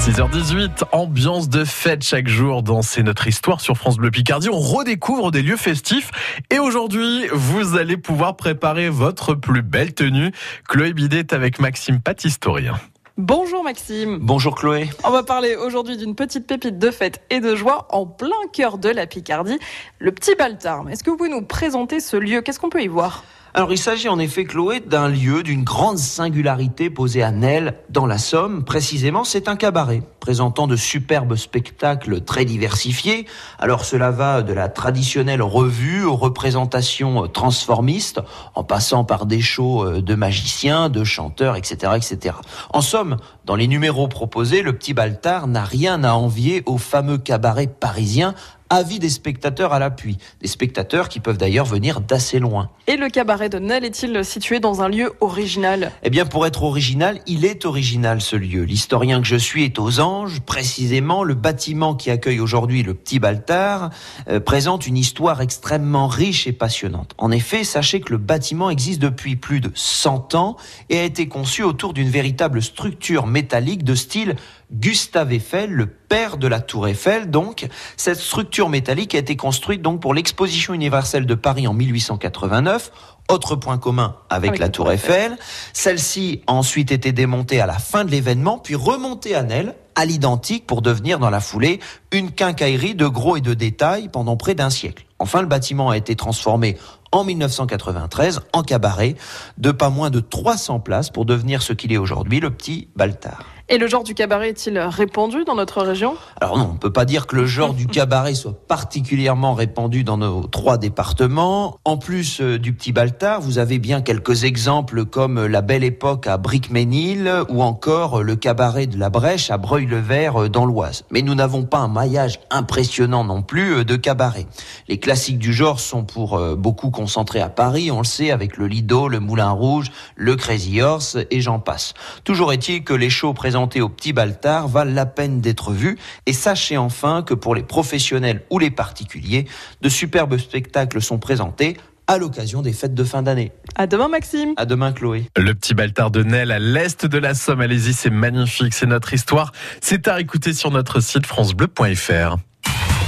6h18, ambiance de fête chaque jour dans C'est notre histoire sur France Bleu Picardie. On redécouvre des lieux festifs et aujourd'hui, vous allez pouvoir préparer votre plus belle tenue. Chloé Bidet est avec Maxime Pat, historien. Bonjour Maxime. Bonjour Chloé. On va parler aujourd'hui d'une petite pépite de fête et de joie en plein cœur de la Picardie, le Petit Baltard. Est-ce que vous pouvez nous présenter ce lieu? Qu'est-ce qu'on peut y voir? Alors il s'agit en effet, Chloé, d'un lieu d'une grande singularité posée à Nel, dans la Somme. Précisément, c'est un cabaret présentant de superbes spectacles très diversifiés. Alors cela va de la traditionnelle revue aux représentations transformistes, en passant par des shows euh, de magiciens, de chanteurs, etc., etc. En somme, dans les numéros proposés, le petit Baltard n'a rien à envier au fameux cabaret parisien avis des spectateurs à l'appui. Des spectateurs qui peuvent d'ailleurs venir d'assez loin. Et le cabaret de Nel est-il situé dans un lieu original? Eh bien, pour être original, il est original ce lieu. L'historien que je suis est aux anges. Précisément, le bâtiment qui accueille aujourd'hui le petit Baltard euh, présente une histoire extrêmement riche et passionnante. En effet, sachez que le bâtiment existe depuis plus de 100 ans et a été conçu autour d'une véritable structure métallique de style Gustave Eiffel, le père de la Tour Eiffel. Donc, cette structure métallique a été construite donc pour l'exposition universelle de Paris en 1889. Autre point commun avec, la Tour Eiffel. Celle-ci a ensuite été démontée à la fin de l'événement, puis remontée à Nel à l'identique pour devenir dans la foulée une quincaillerie de gros et de détails pendant près d'un siècle. Enfin, le bâtiment a été transformé en 1993 en cabaret de pas moins de 300 places pour devenir ce qu'il est aujourd'hui, le petit Baltard. Et le genre du cabaret est-il répandu dans notre région? Alors non, on peut pas dire que le genre du cabaret soit particulièrement répandu dans nos trois départements. En plus euh, du petit Baltard, vous avez bien quelques exemples comme la Belle Époque à Bricménil ou encore le cabaret de la Brèche à Breuil-le-Vert euh, dans l'Oise. Mais nous n'avons pas un maillage impressionnant non plus euh, de cabaret. Les classiques du genre sont pour beaucoup concentrés à Paris, on le sait, avec le Lido, le Moulin Rouge, le Crazy Horse et j'en passe. Toujours est-il que les shows au Petit Baltard valent la peine d'être vus. Et sachez enfin que pour les professionnels ou les particuliers, de superbes spectacles sont présentés à l'occasion des fêtes de fin d'année. À demain Maxime. À demain Chloé. Le petit Baltard de Nel à l'est de la Somme. Allez-y, c'est magnifique, c'est notre histoire. C'est à écouter sur notre site francebleu.fr.